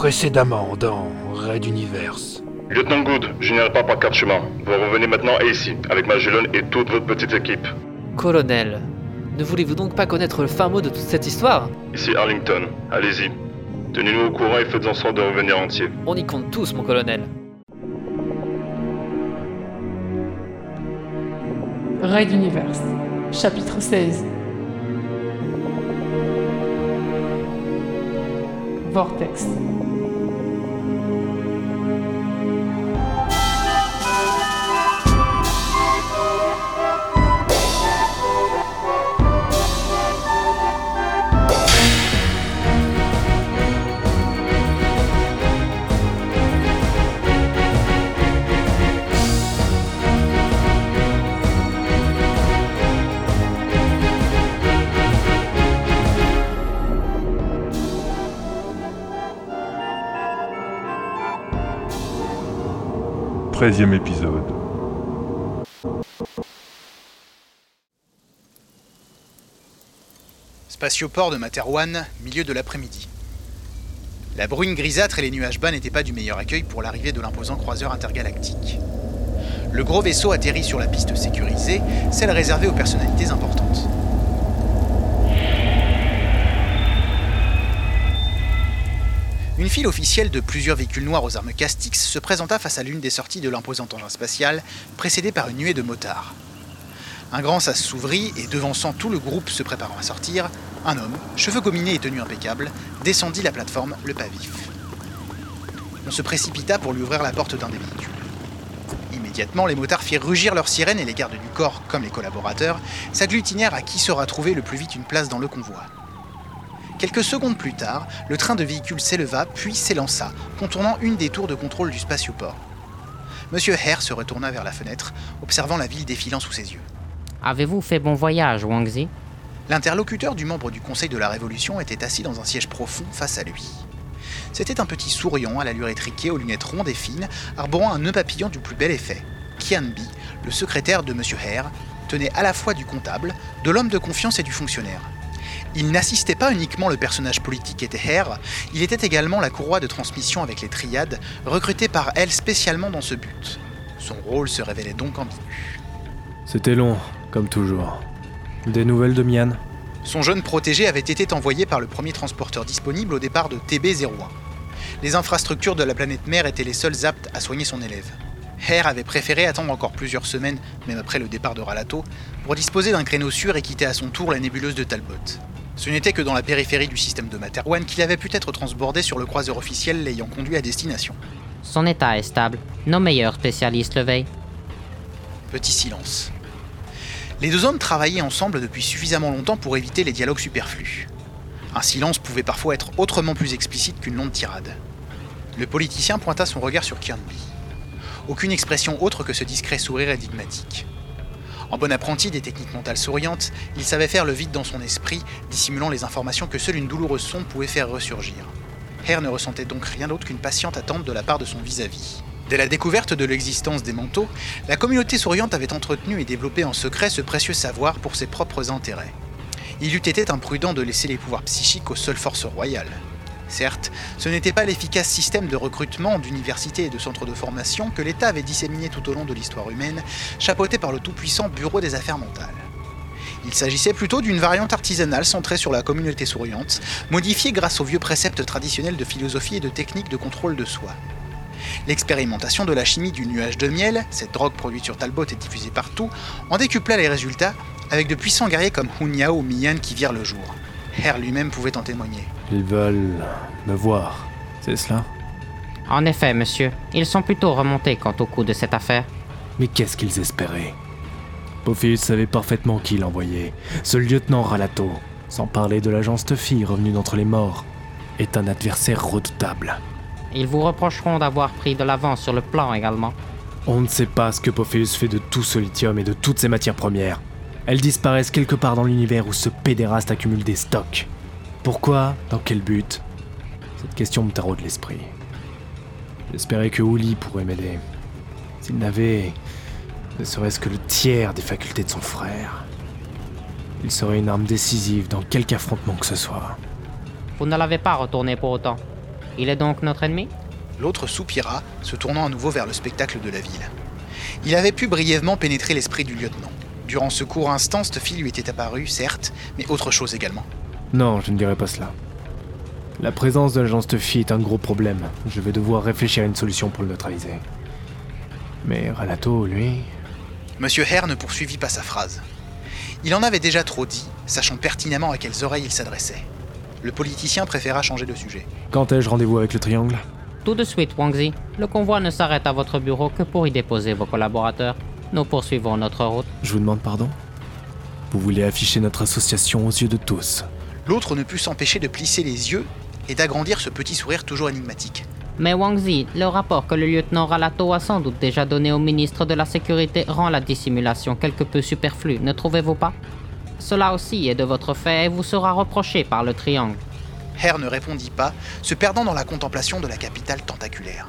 Précédemment dans Raid Universe. Lieutenant Good, je n'irai pas par quatre chemins. Vous revenez maintenant ici, avec Magellan et toute votre petite équipe. Colonel, ne voulez-vous donc pas connaître le fin mot de toute cette histoire? Ici Arlington, allez-y. Tenez-nous au courant et faites en sorte de revenir entier. On y compte tous, mon colonel. Raid Universe, chapitre 16. Vortex. Treizième épisode. Spatioport de Materwan, milieu de l'après-midi. La bruine grisâtre et les nuages bas n'étaient pas du meilleur accueil pour l'arrivée de l'imposant croiseur intergalactique. Le gros vaisseau atterrit sur la piste sécurisée, celle réservée aux personnalités importantes. Une file officielle de plusieurs véhicules noirs aux armes Castix se présenta face à l'une des sorties de l'imposant engin spatial, précédée par une nuée de motards. Un grand sas s'ouvrit et, devançant tout le groupe se préparant à sortir, un homme, cheveux gominés et tenue impeccable, descendit la plateforme, le pas vif. On se précipita pour lui ouvrir la porte d'un des véhicules. Immédiatement, les motards firent rugir leurs sirènes et les gardes du corps, comme les collaborateurs, s'agglutinèrent à qui saura trouver le plus vite une place dans le convoi. Quelques secondes plus tard, le train de véhicules s'éleva puis s'élança, contournant une des tours de contrôle du spatioport. Monsieur Hare se retourna vers la fenêtre, observant la ville défilant sous ses yeux. Avez-vous fait bon voyage, Wangzi L'interlocuteur du membre du Conseil de la Révolution était assis dans un siège profond face à lui. C'était un petit souriant à l'allure étriquée, aux lunettes rondes et fines, arborant un nœud papillon du plus bel effet. Kianbi, le secrétaire de Monsieur Hare, tenait à la fois du comptable, de l'homme de confiance et du fonctionnaire. Il n'assistait pas uniquement le personnage politique était Hare, il était également la courroie de transmission avec les triades, recrutée par elle spécialement dans ce but. Son rôle se révélait donc ambigu. C'était long, comme toujours. Des nouvelles de Mian? Son jeune protégé avait été envoyé par le premier transporteur disponible au départ de TB-01. Les infrastructures de la planète mère étaient les seules aptes à soigner son élève. Hare avait préféré attendre encore plusieurs semaines, même après le départ de Ralato, pour disposer d'un créneau sûr et quitter à son tour la nébuleuse de Talbot. Ce n'était que dans la périphérie du système de Materwan qu'il avait pu être transbordé sur le croiseur officiel l'ayant conduit à destination. Son état est stable. Nos meilleurs spécialistes le veillent. Petit silence. Les deux hommes travaillaient ensemble depuis suffisamment longtemps pour éviter les dialogues superflus. Un silence pouvait parfois être autrement plus explicite qu'une longue tirade. Le politicien pointa son regard sur Kianbi. Aucune expression autre que ce discret sourire énigmatique. En bon apprenti des techniques mentales souriantes, il savait faire le vide dans son esprit, dissimulant les informations que seule une douloureuse sonde pouvait faire ressurgir. Hare ne ressentait donc rien d'autre qu'une patiente attente de la part de son vis-à-vis. Dès la découverte de l'existence des manteaux, la communauté souriante avait entretenu et développé en secret ce précieux savoir pour ses propres intérêts. Il eût été imprudent de laisser les pouvoirs psychiques aux seules forces royales. Certes, ce n'était pas l'efficace système de recrutement d'universités et de centres de formation que l'État avait disséminé tout au long de l'histoire humaine, chapeauté par le tout-puissant Bureau des Affaires mentales. Il s'agissait plutôt d'une variante artisanale centrée sur la communauté souriante, modifiée grâce aux vieux préceptes traditionnels de philosophie et de techniques de contrôle de soi. L'expérimentation de la chimie du nuage de miel, cette drogue produite sur Talbot et diffusée partout, en décupla les résultats avec de puissants guerriers comme Hun Yao ou Mian qui virent le jour. Hare lui-même pouvait en témoigner. Ils veulent me voir. C'est cela En effet, monsieur, ils sont plutôt remontés quant au coup de cette affaire. Mais qu'est-ce qu'ils espéraient? Pophéus savait parfaitement qui l'envoyait. Ce lieutenant Ralato, sans parler de l'agent Stuffy revenu d'entre les morts, est un adversaire redoutable. Ils vous reprocheront d'avoir pris de l'avance sur le plan également. On ne sait pas ce que Pophéus fait de tout ce lithium et de toutes ces matières premières. Elles disparaissent quelque part dans l'univers où ce pédéraste accumule des stocks. Pourquoi? Dans quel but? Cette question me taraude l'esprit. J'espérais que Uli pourrait m'aider. S'il n'avait ne serait-ce que le tiers des facultés de son frère, il serait une arme décisive dans quelque affrontement que ce soit. Vous ne l'avez pas retourné pour autant. Il est donc notre ennemi? L'autre soupira, se tournant à nouveau vers le spectacle de la ville. Il avait pu brièvement pénétrer l'esprit du lieutenant. Durant ce court instant, cette fille lui était apparue, certes, mais autre chose également. Non, je ne dirais pas cela. La présence de l'agent Stuffy est un gros problème. Je vais devoir réfléchir à une solution pour le neutraliser. Mais Ralato, lui... Monsieur Hare ne poursuivit pas sa phrase. Il en avait déjà trop dit, sachant pertinemment à quelles oreilles il s'adressait. Le politicien préféra changer de sujet. Quand ai-je rendez-vous avec le triangle? Tout de suite, Wangzi. Le convoi ne s'arrête à votre bureau que pour y déposer vos collaborateurs. Nous poursuivons notre route. Je vous demande pardon Vous voulez afficher notre association aux yeux de tous. L'autre ne put s'empêcher de plisser les yeux et d'agrandir ce petit sourire toujours énigmatique. Mais Wangzi, le rapport que le lieutenant Ralato a sans doute déjà donné au ministre de la Sécurité rend la dissimulation quelque peu superflue, ne trouvez-vous pas? Cela aussi est de votre fait et vous sera reproché par le triangle. Hare ne répondit pas, se perdant dans la contemplation de la capitale tentaculaire.